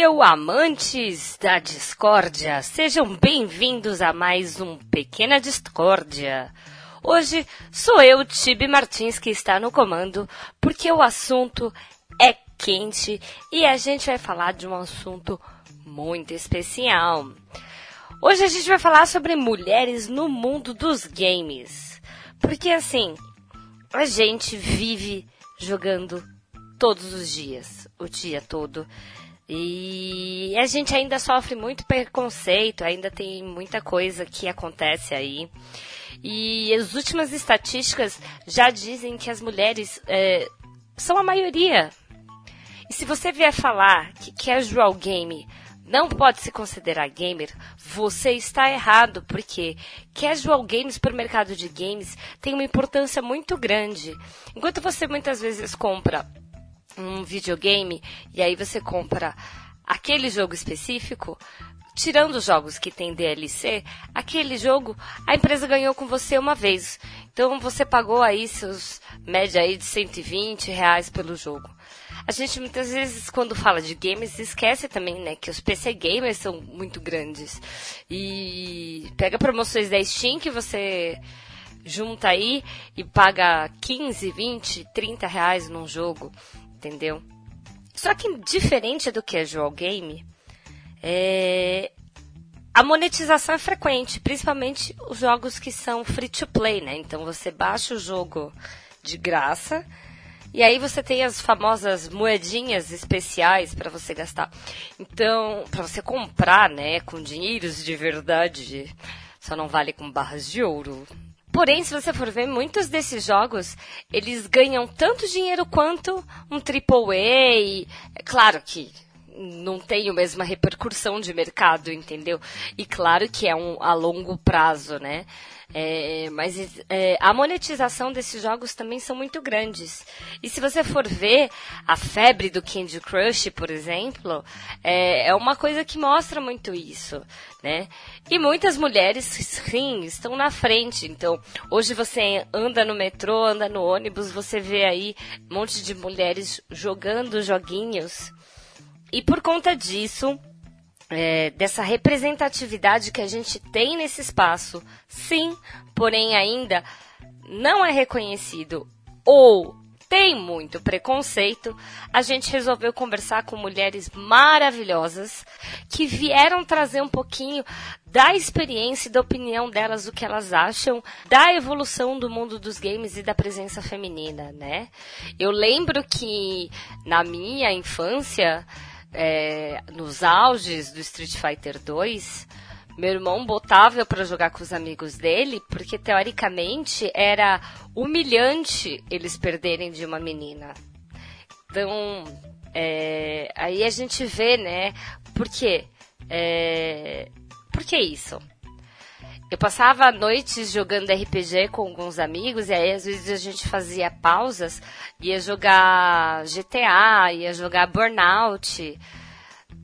Hail, amantes da discórdia! Sejam bem-vindos a mais um Pequena Discórdia. Hoje sou eu, Tibi Martins, que está no comando, porque o assunto é quente e a gente vai falar de um assunto muito especial. Hoje a gente vai falar sobre mulheres no mundo dos games. Porque assim, a gente vive jogando todos os dias, o dia todo. E a gente ainda sofre muito preconceito, ainda tem muita coisa que acontece aí. E as últimas estatísticas já dizem que as mulheres é, são a maioria. E se você vier falar que casual game não pode se considerar gamer, você está errado, porque casual games para o mercado de games tem uma importância muito grande. Enquanto você muitas vezes compra um videogame e aí você compra aquele jogo específico, tirando os jogos que tem DLC, aquele jogo a empresa ganhou com você uma vez. Então você pagou aí seus média aí de 120 reais pelo jogo. A gente muitas vezes, quando fala de games, esquece também, né, que os PC gamers são muito grandes. E pega promoções da Steam que você junta aí e paga 15, 20, 30 reais num jogo, entendeu? Só que diferente do casual game, é... a monetização é frequente, principalmente os jogos que são free to play, né? Então você baixa o jogo de graça e aí você tem as famosas moedinhas especiais para você gastar. Então, para você comprar, né, com dinheiros de verdade, só não vale com barras de ouro. Porém, se você for ver, muitos desses jogos, eles ganham tanto dinheiro quanto um AAA. É claro que não tem a mesma repercussão de mercado, entendeu? E claro que é um a longo prazo, né? É, mas é, a monetização desses jogos também são muito grandes. E se você for ver a febre do Candy Crush, por exemplo, é, é uma coisa que mostra muito isso, né? E muitas mulheres, sim, estão na frente. Então, hoje você anda no metrô, anda no ônibus, você vê aí um monte de mulheres jogando joguinhos. E por conta disso, é, dessa representatividade que a gente tem nesse espaço, sim, porém ainda não é reconhecido ou tem muito preconceito, a gente resolveu conversar com mulheres maravilhosas que vieram trazer um pouquinho da experiência e da opinião delas, o que elas acham da evolução do mundo dos games e da presença feminina, né? Eu lembro que na minha infância, é, nos auges do Street Fighter 2, meu irmão botava para jogar com os amigos dele, porque teoricamente era humilhante eles perderem de uma menina. Então, é, aí a gente vê, né? Por quê? É, por que isso? Eu passava noites jogando RPG com alguns amigos, e aí às vezes a gente fazia pausas, ia jogar GTA, ia jogar Burnout.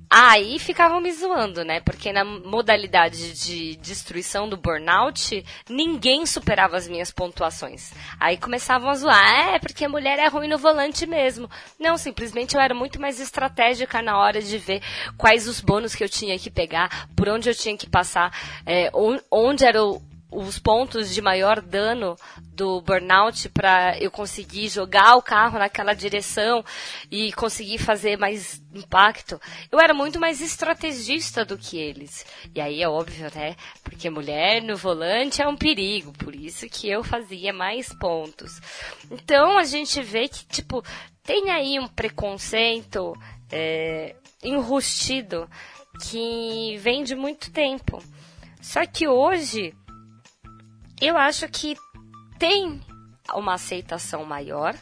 Aí ficavam me zoando, né? Porque na modalidade de destruição do burnout, ninguém superava as minhas pontuações. Aí começavam a zoar, é, porque a mulher é ruim no volante mesmo. Não, simplesmente eu era muito mais estratégica na hora de ver quais os bônus que eu tinha que pegar, por onde eu tinha que passar, é, onde era o os pontos de maior dano do burnout para eu conseguir jogar o carro naquela direção e conseguir fazer mais impacto. Eu era muito mais estrategista do que eles. E aí é óbvio, né? Porque mulher no volante é um perigo, por isso que eu fazia mais pontos. Então a gente vê que, tipo, tem aí um preconceito é, enrustido que vem de muito tempo. Só que hoje eu acho que tem uma aceitação maior,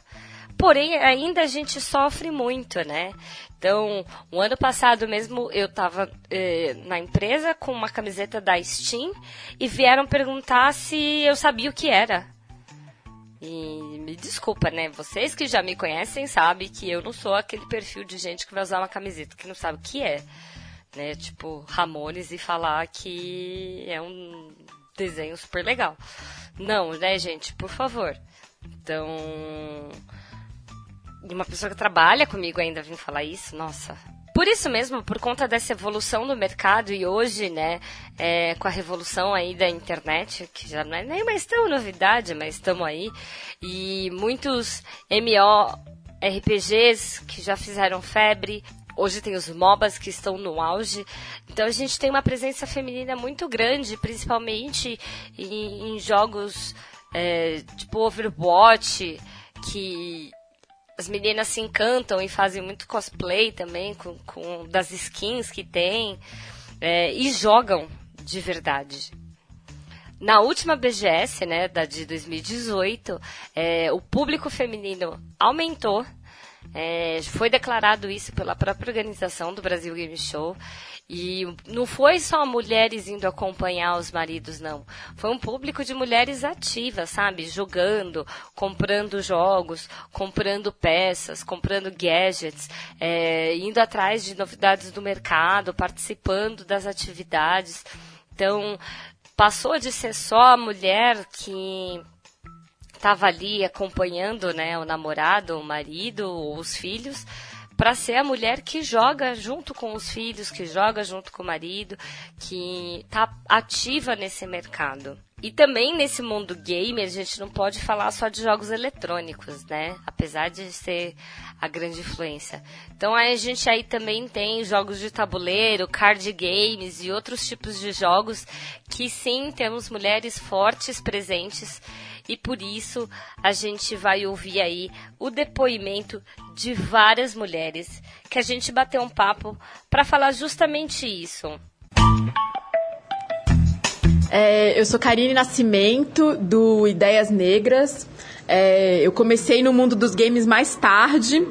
porém ainda a gente sofre muito, né? Então, o ano passado mesmo eu estava eh, na empresa com uma camiseta da Steam e vieram perguntar se eu sabia o que era. E me desculpa, né? Vocês que já me conhecem sabem que eu não sou aquele perfil de gente que vai usar uma camiseta que não sabe o que é. Né? Tipo, Ramones e falar que é um desenho super legal. Não, né, gente? Por favor. Então, uma pessoa que trabalha comigo ainda vir falar isso, nossa. Por isso mesmo, por conta dessa evolução do mercado e hoje, né, é, com a revolução aí da internet, que já não é nem mais tão novidade, mas estamos aí, e muitos MORPGs que já fizeram febre, Hoje tem os MOBAs que estão no auge. Então a gente tem uma presença feminina muito grande, principalmente em, em jogos é, tipo Overwatch, que as meninas se encantam e fazem muito cosplay também com, com das skins que tem é, e jogam de verdade. Na última BGS, né, da de 2018, é, o público feminino aumentou é, foi declarado isso pela própria organização do Brasil Game Show. E não foi só mulheres indo acompanhar os maridos, não. Foi um público de mulheres ativas, sabe? Jogando, comprando jogos, comprando peças, comprando gadgets, é, indo atrás de novidades do mercado, participando das atividades. Então, passou de ser só a mulher que estava ali acompanhando né, o namorado, o marido, os filhos, para ser a mulher que joga junto com os filhos, que joga junto com o marido, que está ativa nesse mercado. E também nesse mundo gamer, a gente não pode falar só de jogos eletrônicos, né? Apesar de ser a grande influência. Então a gente aí também tem jogos de tabuleiro, card games e outros tipos de jogos que sim temos mulheres fortes presentes e por isso a gente vai ouvir aí o depoimento de várias mulheres que a gente bateu um papo para falar justamente isso. É, eu sou Karine Nascimento, do Ideias Negras. É, eu comecei no mundo dos games mais tarde.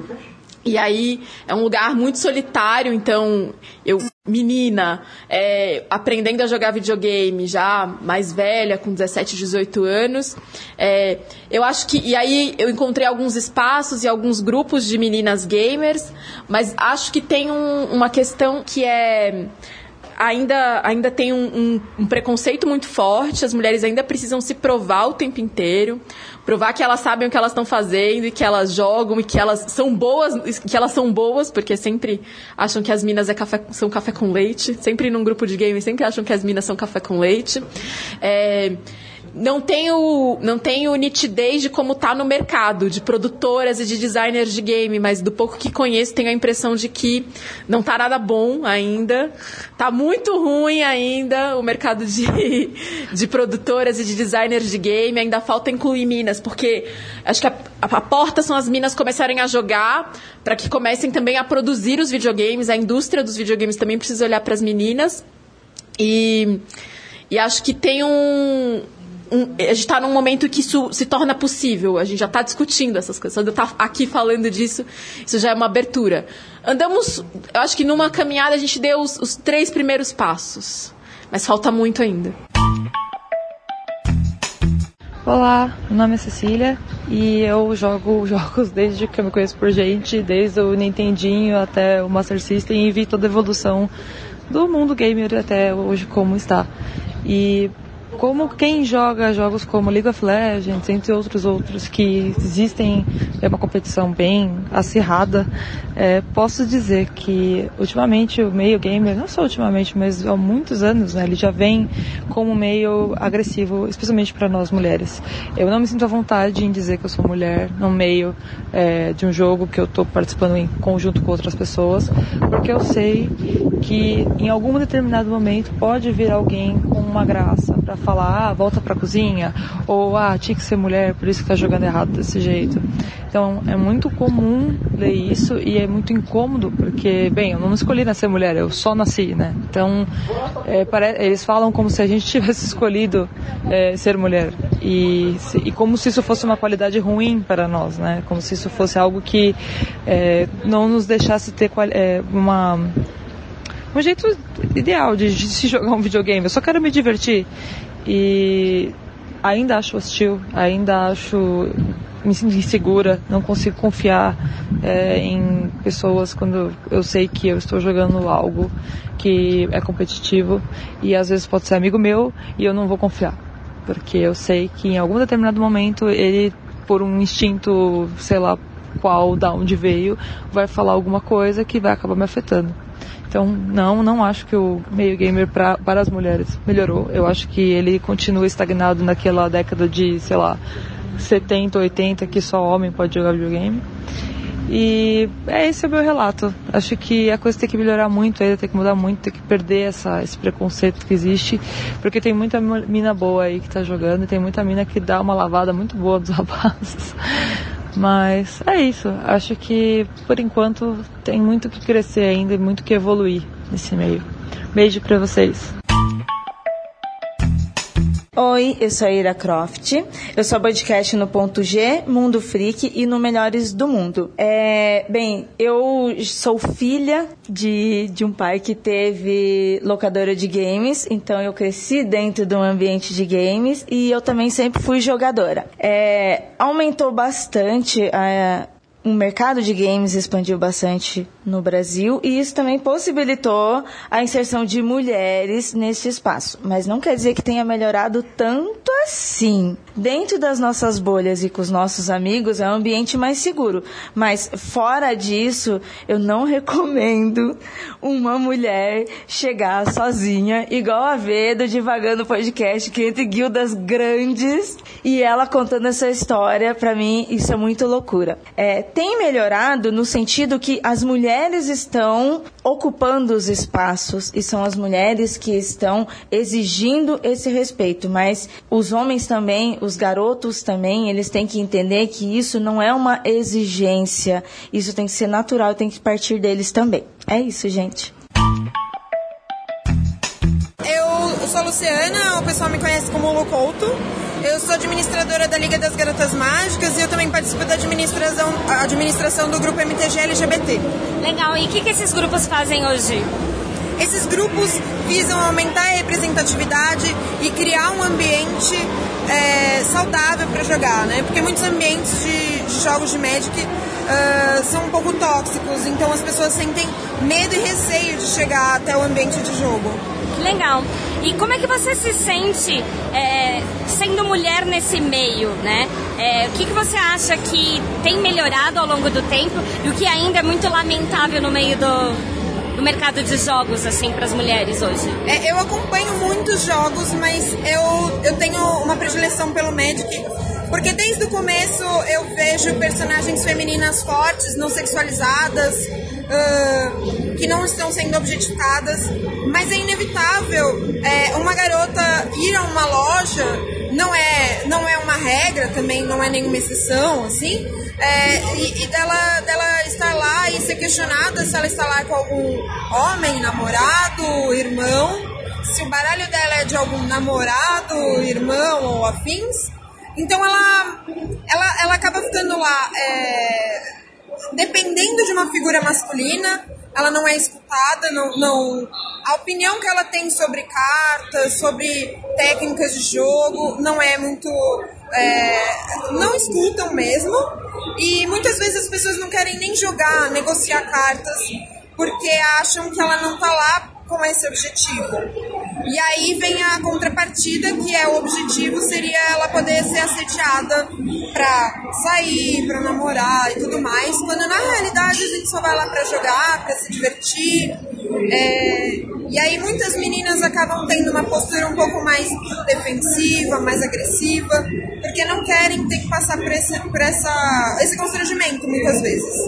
E aí é um lugar muito solitário, então eu, menina, é, aprendendo a jogar videogame, já mais velha, com 17, 18 anos, é, eu acho que. E aí eu encontrei alguns espaços e alguns grupos de meninas gamers, mas acho que tem um, uma questão que é ainda, ainda tem um, um, um, preconceito muito forte, as mulheres ainda precisam se provar o tempo inteiro, provar que elas sabem o que elas estão fazendo e que elas jogam e que elas são boas, que elas são boas, porque sempre acham que as minas é café, são café com leite, sempre num grupo de games sempre acham que as minas são café com leite. É, não tenho, não tenho nitidez de como tá no mercado, de produtoras e de designers de game, mas do pouco que conheço, tenho a impressão de que não tá nada bom ainda. Tá muito ruim ainda o mercado de, de produtoras e de designers de game. Ainda falta incluir minas, porque acho que a, a, porta são as minas começarem a jogar, para que comecem também a produzir os videogames. A indústria dos videogames também precisa olhar para as meninas. E, e acho que tem um, um, a gente está num momento que isso se torna possível. A gente já está discutindo essas coisas. Quando eu estar aqui falando disso, isso já é uma abertura. Andamos, eu acho que numa caminhada a gente deu os, os três primeiros passos, mas falta muito ainda. Olá, meu nome é Cecília e eu jogo jogos desde que eu me conheço por gente, desde o Nintendinho até o Master System e vi toda a evolução do mundo gamer até hoje como está. E como quem joga jogos como League of Legends, entre outros outros que existem, é uma competição bem acirrada, é, posso dizer que ultimamente o meio gamer, não só ultimamente, mas há muitos anos, né, ele já vem como meio agressivo, especialmente para nós mulheres. Eu não me sinto à vontade em dizer que eu sou mulher no meio é, de um jogo que eu estou participando em conjunto com outras pessoas, porque eu sei que em algum determinado momento pode vir alguém com uma graça para falar, ah, volta pra cozinha, ou ah, tinha que ser mulher, por isso que tá jogando errado desse jeito. Então é muito comum ler isso e é muito incômodo, porque, bem, eu não escolhi nascer mulher, eu só nasci, né? Então é, eles falam como se a gente tivesse escolhido é, ser mulher e, e como se isso fosse uma qualidade ruim para nós, né? Como se isso fosse algo que é, não nos deixasse ter é, uma um jeito ideal de, de se jogar um videogame. Eu só quero me divertir. E ainda acho hostil, ainda acho me sinto insegura, não consigo confiar é, em pessoas quando eu sei que eu estou jogando algo que é competitivo e às vezes pode ser amigo meu e eu não vou confiar, porque eu sei que em algum determinado momento ele, por um instinto, sei lá qual, da onde veio, vai falar alguma coisa que vai acabar me afetando. Então, não, não acho que o meio gamer pra, para as mulheres melhorou. Eu acho que ele continua estagnado naquela década de, sei lá, 70, 80, que só homem pode jogar videogame. E é esse é o meu relato. Acho que a coisa tem que melhorar muito ainda, tem que mudar muito, tem que perder essa, esse preconceito que existe, porque tem muita mina boa aí que tá jogando, e tem muita mina que dá uma lavada muito boa dos rapazes. Mas é isso. Acho que por enquanto tem muito que crescer ainda e muito que evoluir nesse meio. Beijo para vocês. Oi, eu sou a Ira Croft. Eu sou podcast no Ponto G, Mundo Freak e no Melhores do Mundo. É, bem, eu sou filha de, de um pai que teve locadora de games, então eu cresci dentro de um ambiente de games e eu também sempre fui jogadora. É, aumentou bastante a, o mercado de games expandiu bastante no Brasil e isso também possibilitou a inserção de mulheres nesse espaço. Mas não quer dizer que tenha melhorado tanto assim. Dentro das nossas bolhas e com os nossos amigos é um ambiente mais seguro. Mas fora disso, eu não recomendo uma mulher chegar sozinha, igual a Vedo, divagando podcast, que entre guildas grandes e ela contando essa história, para mim, isso é muito loucura. É, tem melhorado no sentido que as mulheres estão ocupando os espaços e são as mulheres que estão exigindo esse respeito, mas os homens também, os garotos também, eles têm que entender que isso não é uma exigência, isso tem que ser natural, tem que partir deles também. É isso, gente. Sou a Luciana, o pessoal me conhece como Lu Couto. Eu sou administradora da Liga das Garotas Mágicas e eu também participo da administração, administração do grupo MTG LGBT. Legal, e o que, que esses grupos fazem hoje? Esses grupos visam aumentar a representatividade e criar um ambiente é, saudável para jogar, né? Porque muitos ambientes de, de jogos de Magic uh, são um pouco tóxicos, então as pessoas sentem medo e receio de chegar até o ambiente de jogo. Que legal. E como é que você se sente é, sendo mulher nesse meio, né? É, o que, que você acha que tem melhorado ao longo do tempo e o que ainda é muito lamentável no meio do, do mercado de jogos, assim, para as mulheres hoje? É, eu acompanho muitos jogos, mas eu, eu tenho uma predileção pelo Magic, porque desde o começo eu vejo personagens femininas fortes, não sexualizadas, uh, que não estão sendo objetificadas, mas é inevitável é, uma garota ir a uma loja, não é, não é uma regra, também não é nenhuma exceção, assim, é, e, e, dela, dela estar lá e ser questionada se ela está lá com algum homem, namorado, irmão, se o baralho dela é de algum namorado, irmão ou afins. Então ela, ela, ela acaba ficando lá. É, dependendo de uma figura masculina, ela não é escutada, não, não, a opinião que ela tem sobre cartas, sobre técnicas de jogo, não é muito. É, não escutam mesmo. E muitas vezes as pessoas não querem nem jogar, negociar cartas, porque acham que ela não tá lá com esse objetivo. E aí vem a contrapartida, que é o objetivo seria ela poder ser assediada pra sair, pra namorar e tudo mais, quando na realidade a gente só vai lá pra jogar, pra se divertir. É... E aí muitas meninas acabam tendo uma postura um pouco mais defensiva, mais agressiva, porque não querem ter que passar por esse, por essa, esse constrangimento muitas vezes.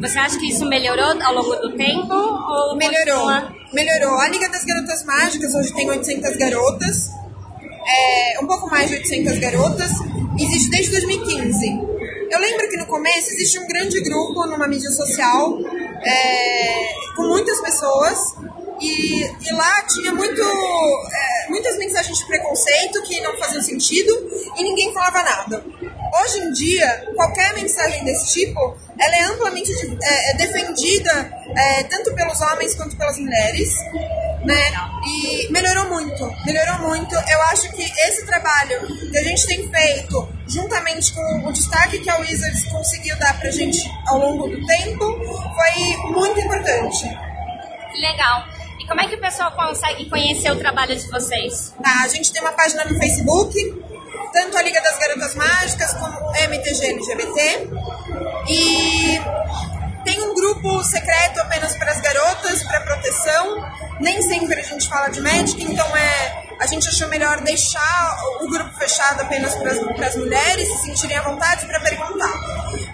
Você acha que isso melhorou ao longo do tempo? Ou melhorou. Continua? Melhorou. A Liga das Garotas Mágicas hoje tem 800 garotas. é, um pouco mais de 800 garotas, existe desde 2015. Eu lembro que no começo existe um grande grupo numa mídia social, é, com muitas pessoas, e, e lá tinha muito, é, muitas mensagens de preconceito que não faziam sentido e ninguém falava nada. Hoje em dia, qualquer mensagem desse tipo, ela é amplamente é, é defendida é, tanto pelos homens quanto pelas mulheres, né? E melhorou muito, melhorou muito. Eu acho que esse trabalho que a gente tem feito, juntamente com o destaque que a Wizards conseguiu dar pra gente ao longo do tempo, foi muito importante. Legal. Como é que o pessoal consegue conhecer o trabalho de vocês? Tá, a gente tem uma página no Facebook, tanto a Liga das Garotas Mágicas como MTG LGBT. E tem um grupo secreto apenas para as garotas, para proteção. Nem sempre a gente fala de Magic, então é, a gente achou melhor deixar o grupo fechado apenas para as mulheres se sentirem à vontade para perguntar.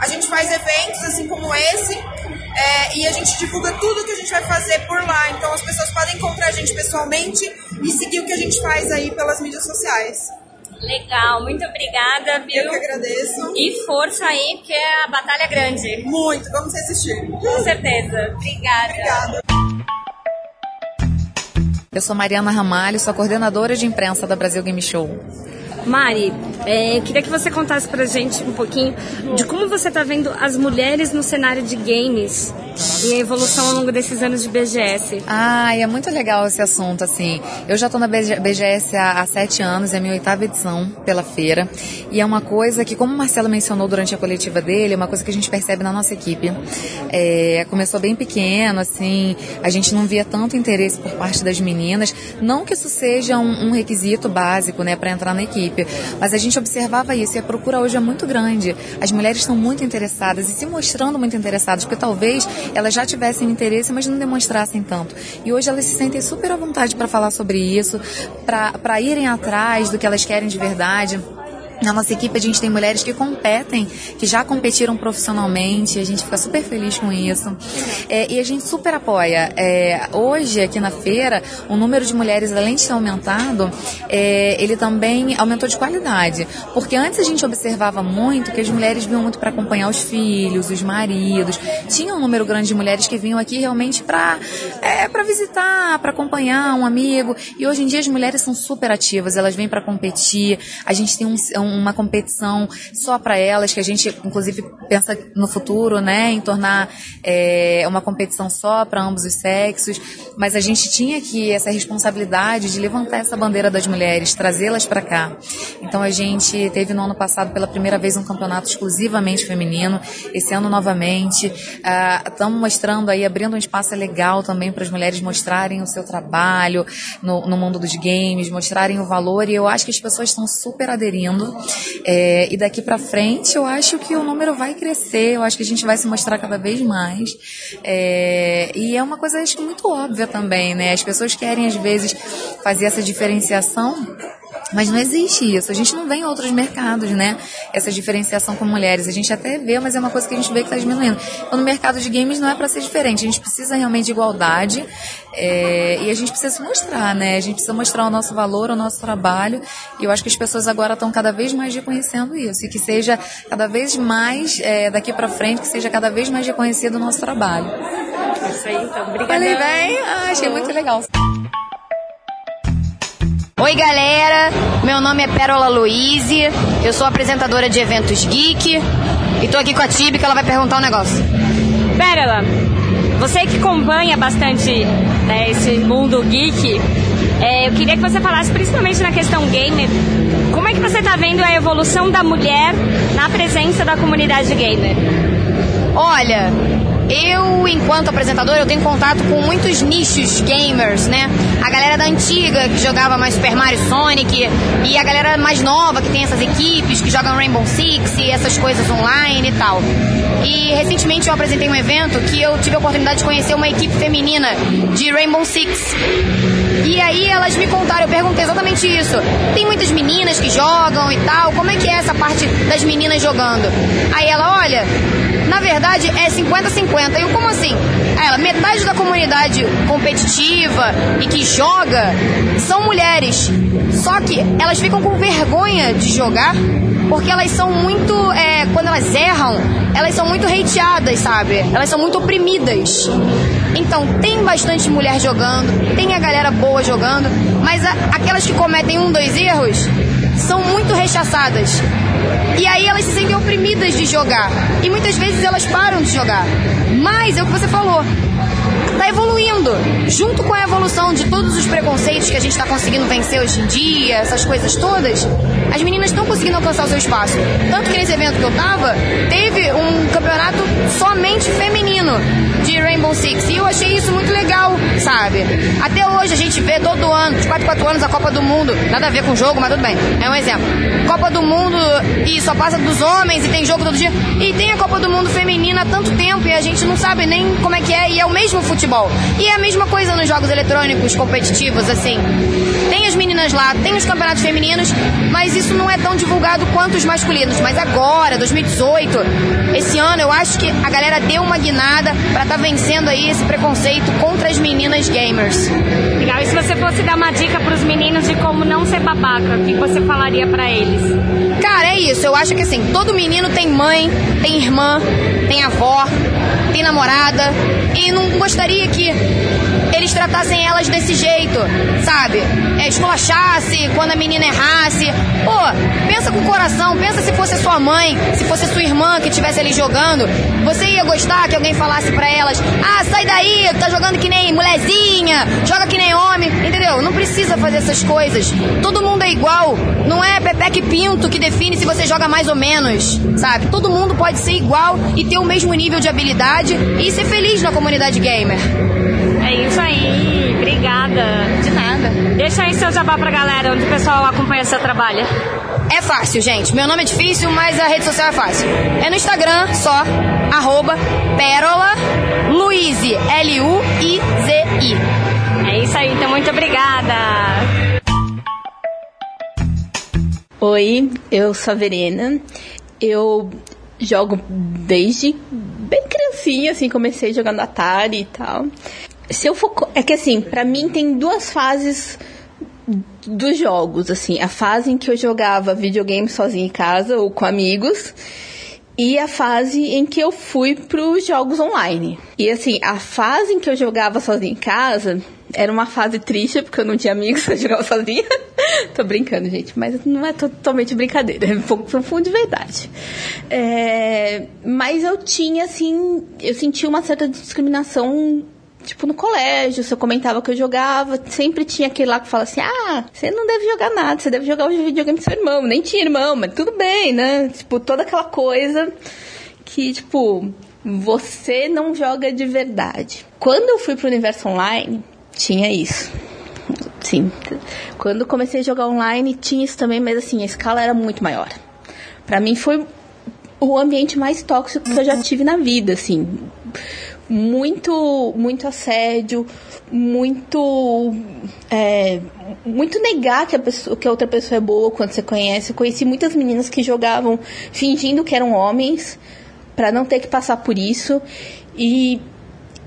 A gente faz eventos assim como esse é, e a gente divulga tudo que a gente vai fazer por lá. Então as pessoas podem encontrar a gente pessoalmente e seguir o que a gente faz aí pelas mídias sociais. Legal, muito obrigada, viu? Eu que agradeço. E força aí, porque a batalha é grande. Muito, vamos resistir. Com certeza. Obrigada. Obrigada. Eu sou Mariana Ramalho, sou coordenadora de imprensa da Brasil Game Show. Mari, é, eu queria que você contasse pra gente um pouquinho de como você tá vendo as mulheres no cenário de games e a evolução ao longo desses anos de BGS. Ah, é muito legal esse assunto, assim. Eu já tô na BGS há, há sete anos, é a minha oitava edição pela feira. E é uma coisa que, como o Marcelo mencionou durante a coletiva dele, é uma coisa que a gente percebe na nossa equipe. É, começou bem pequeno, assim, a gente não via tanto interesse por parte das meninas. Não que isso seja um, um requisito básico, né, para entrar na equipe, mas a gente observava isso e a procura hoje é muito grande. As mulheres estão muito interessadas e se mostrando muito interessadas, porque talvez elas já tivessem interesse, mas não demonstrassem tanto. E hoje elas se sentem super à vontade para falar sobre isso, para irem atrás do que elas querem de verdade. Na nossa equipe a gente tem mulheres que competem, que já competiram profissionalmente, a gente fica super feliz com isso. É, e a gente super apoia. É, hoje, aqui na feira, o número de mulheres, além de ter aumentado, é, ele também aumentou de qualidade. Porque antes a gente observava muito que as mulheres vinham muito para acompanhar os filhos, os maridos. Tinha um número grande de mulheres que vinham aqui realmente para é, visitar, para acompanhar um amigo. E hoje em dia as mulheres são super ativas, elas vêm para competir. A gente tem um, um uma competição só para elas, que a gente inclusive pensa no futuro, né, em tornar é, uma competição só para ambos os sexos, mas a gente tinha que essa responsabilidade de levantar essa bandeira das mulheres, trazê-las para cá. Então a gente teve no ano passado pela primeira vez um campeonato exclusivamente feminino, esse ano novamente, estamos uh, mostrando aí, abrindo um espaço legal também para as mulheres mostrarem o seu trabalho no, no mundo dos games, mostrarem o valor e eu acho que as pessoas estão super aderindo. É, e daqui para frente eu acho que o número vai crescer, eu acho que a gente vai se mostrar cada vez mais. É, e é uma coisa acho que muito óbvia também, né? As pessoas querem às vezes fazer essa diferenciação mas não existe isso. A gente não vê em outros mercados, né? Essa diferenciação com mulheres. A gente até vê, mas é uma coisa que a gente vê que está diminuindo. Então, no mercado de games não é para ser diferente. A gente precisa realmente de igualdade é, e a gente precisa se mostrar, né? A gente precisa mostrar o nosso valor, o nosso trabalho. E eu acho que as pessoas agora estão cada vez mais reconhecendo isso. E que seja cada vez mais, é, daqui para frente, que seja cada vez mais reconhecido o nosso trabalho. Isso aí, então. Obrigada. Falei bem? Ah, achei muito legal. Oi, galera. Meu nome é Pérola Luiz. Eu sou apresentadora de eventos geek. E tô aqui com a Tibi que ela vai perguntar um negócio. Pérola, você que acompanha bastante né, esse mundo geek, é, eu queria que você falasse principalmente na questão gamer. Como é que você tá vendo a evolução da mulher na presença da comunidade gamer? Olha, eu, enquanto apresentador, eu tenho contato com muitos nichos gamers, né? A galera da antiga que jogava mais Super Mario Sonic e a galera mais nova que tem essas equipes que jogam Rainbow Six e essas coisas online e tal. E recentemente eu apresentei um evento que eu tive a oportunidade de conhecer uma equipe feminina de Rainbow Six. E aí elas me contaram, eu perguntei exatamente isso. Tem muitas meninas que jogam e tal, como é que é essa parte das meninas jogando? Aí ela, olha, na verdade é 50-50. Eu, como assim? Ela, metade da comunidade competitiva e que joga são mulheres. Só que elas ficam com vergonha de jogar porque elas são muito. É, quando elas erram, elas são muito hateadas, sabe? Elas são muito oprimidas. Então, tem bastante mulher jogando, tem a galera boa jogando, mas a, aquelas que cometem um, dois erros são muito rechaçadas. E aí elas se sentem oprimidas de jogar. E muitas vezes elas param de jogar. Mas é o que você falou está evoluindo. Junto com a evolução de todos os preconceitos que a gente está conseguindo vencer hoje em dia, essas coisas todas, as meninas estão conseguindo alcançar o seu espaço. Tanto que nesse evento que eu tava, teve um campeonato somente feminino de Rainbow Six. E eu achei isso muito legal, sabe? Até hoje a gente vê todo ano, de 4 4 anos, a Copa do Mundo. Nada a ver com o jogo, mas tudo bem. É um exemplo. Copa do Mundo e só passa dos homens e tem jogo todo dia. E tem a Copa do Mundo feminina há tanto tempo e a gente não sabe nem como é que é. E é o mesmo futebol. E é a mesma coisa nos jogos eletrônicos competitivos, assim. Tem as meninas lá, tem os campeonatos femininos, mas isso não é tão divulgado quanto os masculinos. Mas agora, 2018, esse ano, eu acho que a galera deu uma guinada para estar tá vencendo aí esse preconceito contra as meninas gamers. Legal. E se você fosse dar uma dica para os meninos de como não ser babaca, o que você falaria para eles? Cara, é isso. Eu acho que assim, todo menino tem mãe, tem irmã, tem avó, tem namorada e não gostaria que eles tratassem elas desse jeito, sabe? É, esculachasse quando a menina errasse. Pô, pensa com o coração, pensa se fosse sua mãe, se fosse sua irmã que estivesse ali jogando. Você ia gostar que alguém falasse para elas: ah, sai daí, tá jogando que nem mulherzinha, joga que nem homem, entendeu? Não precisa fazer essas coisas. Todo mundo é igual. Não é Pepe Pinto que define se você joga mais ou menos, sabe? Todo mundo pode ser igual e ter o mesmo nível de habilidade e ser feliz na comunidade gamer. É isso aí, obrigada. De nada. Deixa aí seu jabá pra galera, onde o pessoal acompanha seu trabalho. É fácil, gente. Meu nome é difícil, mas a rede social é fácil. É no Instagram, só, arroba Pérola Luizy, L-U-I-Z-I. É isso aí, então muito obrigada. Oi, eu sou a Verena. Eu jogo desde bem criancinha, assim, comecei jogando Atari e tal. Se eu for. É que assim, pra mim tem duas fases dos jogos, assim. A fase em que eu jogava videogame sozinha em casa ou com amigos. E a fase em que eu fui pros jogos online. E assim, a fase em que eu jogava sozinha em casa era uma fase triste, porque eu não tinha amigos, eu jogava sozinha. Tô brincando, gente, mas não é totalmente brincadeira, é um pouco profundo de verdade. É, mas eu tinha, assim, eu sentia uma certa discriminação tipo, no colégio, se eu comentava que eu jogava, sempre tinha aquele lá que fala assim, ah, você não deve jogar nada, você deve jogar o videogame do seu irmão. Nem tinha irmão, mas tudo bem, né? Tipo, toda aquela coisa que, tipo, você não joga de verdade. Quando eu fui pro universo online, tinha isso. Sim. Quando comecei a jogar online, tinha isso também, mas assim, a escala era muito maior. Para mim foi o ambiente mais tóxico que eu já tive na vida, assim muito muito assédio, muito é, muito negar que a, pessoa, que a outra pessoa é boa quando você conhece. Eu conheci muitas meninas que jogavam fingindo que eram homens para não ter que passar por isso e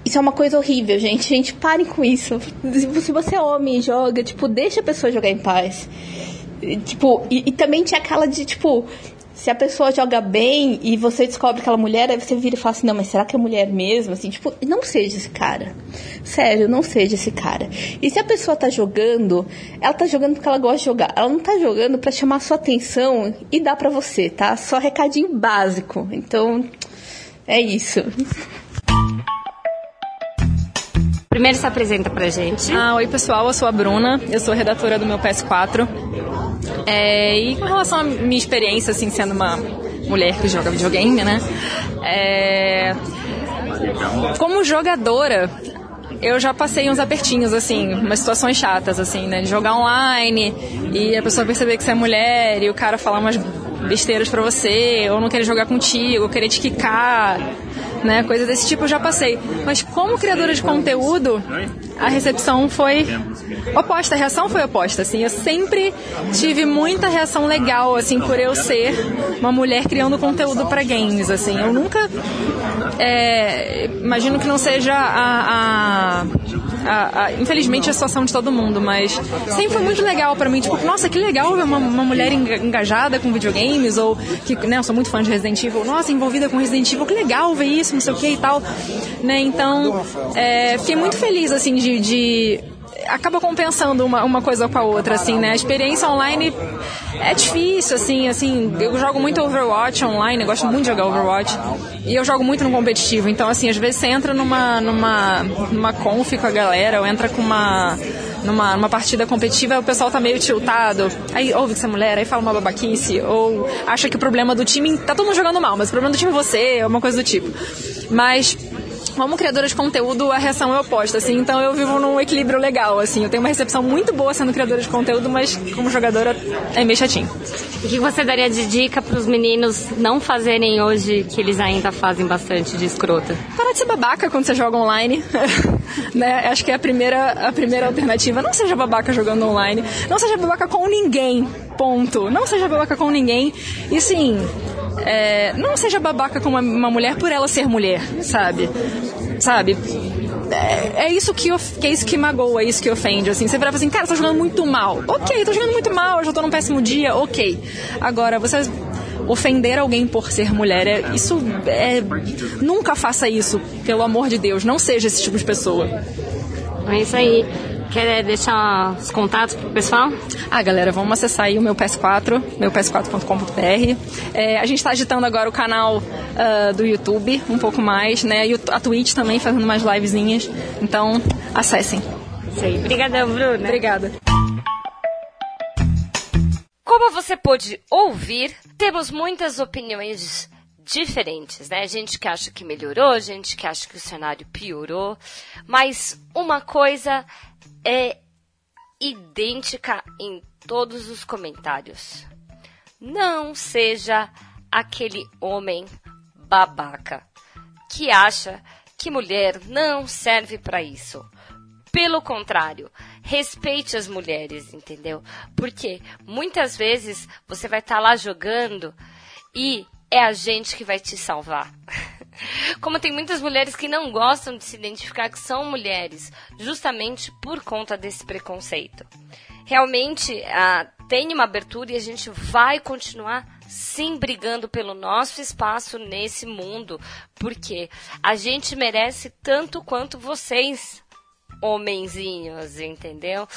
isso é uma coisa horrível, gente. Gente, parem com isso. Se você é homem e joga, tipo, deixa a pessoa jogar em paz. Tipo, e, e também tinha aquela de, tipo, se a pessoa joga bem e você descobre aquela mulher, aí você vira e fala assim, não, mas será que é mulher mesmo? Assim, tipo, não seja esse cara. Sério, não seja esse cara. E se a pessoa tá jogando, ela tá jogando porque ela gosta de jogar. Ela não tá jogando para chamar sua atenção e dar para você, tá? Só recadinho básico. Então, é isso. Primeiro se apresenta pra gente. Ah, oi pessoal, eu sou a Bruna, eu sou redatora do meu PS4. É, e com relação à minha experiência, assim, sendo uma mulher que joga videogame, né? É, como jogadora, eu já passei uns apertinhos, assim, umas situações chatas, assim, né? De jogar online e a pessoa perceber que você é mulher e o cara falar umas besteiras pra você, ou não querer jogar contigo, ou querer te quicar, né? Coisa desse tipo eu já passei. Mas como criadora de conteúdo, a recepção foi oposta, a reação foi oposta, assim. Eu sempre tive muita reação legal, assim, por eu ser uma mulher criando conteúdo para games, assim. Eu nunca é, imagino que não seja a, a, a, a, infelizmente a situação de todo mundo, mas sempre foi muito legal para mim, tipo, nossa, que legal ver uma, uma mulher engajada com videogames ou que, né, eu sou muito fã de Resident Evil, nossa, envolvida com Resident Evil, que legal ver isso, não sei o que e tal, né? Então, é, fiquei muito feliz assim de, de acaba compensando uma, uma coisa com a outra, assim, né? A experiência online é difícil, assim, assim, eu jogo muito Overwatch online, eu gosto muito de jogar Overwatch, e eu jogo muito no competitivo, então, assim, às vezes você entra numa, numa, numa conf com a galera, ou entra com uma numa, numa partida competitiva, o pessoal tá meio tiltado, aí ouve que você é mulher, aí fala uma babaquice, ou acha que o problema do time, tá todo mundo jogando mal, mas o problema do time é você, é uma coisa do tipo. Mas como criadora de conteúdo, a reação é oposta, assim, então eu vivo num equilíbrio legal, assim, eu tenho uma recepção muito boa sendo criadora de conteúdo, mas como jogadora é meio chatinho. O que você daria de dica para os meninos não fazerem hoje que eles ainda fazem bastante de escrota? Para de ser babaca quando você joga online, né? Acho que é a primeira, a primeira alternativa. Não seja babaca jogando online, não seja babaca com ninguém, ponto. Não seja babaca com ninguém. E sim, é, não seja babaca com uma, uma, mulher por ela ser mulher, sabe? Sabe? É, é isso que, of, que é isso que magoa, é isso que ofende, assim. Você vai assim, cara, você tá jogando muito mal. Ok, tô jogando muito mal, já tô num péssimo dia, ok. Agora, você ofender alguém por ser mulher, é, isso é... Nunca faça isso, pelo amor de Deus. Não seja esse tipo de pessoa. É isso aí. Quer deixar os contatos pro pessoal? Ah, galera, vamos acessar aí o meu PS4, meu ps4.com.br. É, a gente está agitando agora o canal uh, do YouTube um pouco mais, né? E a Twitch também fazendo mais livezinhas. Então, acessem. Sei. Obrigadão, Bruna. Obrigada. Como você pôde ouvir, temos muitas opiniões diferentes, né? Gente que acha que melhorou, gente que acha que o cenário piorou, mas uma coisa é idêntica em todos os comentários. Não seja aquele homem babaca que acha que mulher não serve para isso. Pelo contrário, respeite as mulheres, entendeu? Porque muitas vezes você vai estar tá lá jogando e é a gente que vai te salvar. Como tem muitas mulheres que não gostam de se identificar que são mulheres, justamente por conta desse preconceito. Realmente, ah, tem uma abertura e a gente vai continuar sim brigando pelo nosso espaço nesse mundo, porque a gente merece tanto quanto vocês, homenzinhos, entendeu?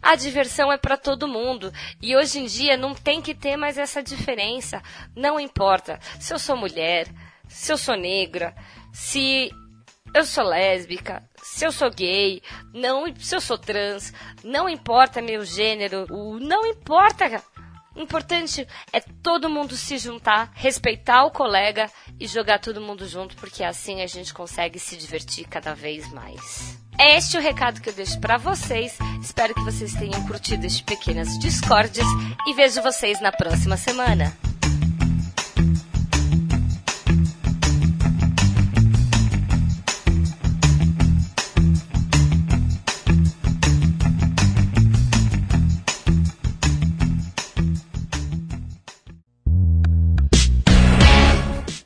A diversão é para todo mundo e hoje em dia não tem que ter mais essa diferença. Não importa se eu sou mulher, se eu sou negra, se eu sou lésbica, se eu sou gay, não, se eu sou trans, não importa meu gênero, não importa. O importante é todo mundo se juntar, respeitar o colega e jogar todo mundo junto, porque assim a gente consegue se divertir cada vez mais. É este o recado que eu deixo para vocês. Espero que vocês tenham curtido este pequenas discórdias e vejo vocês na próxima semana.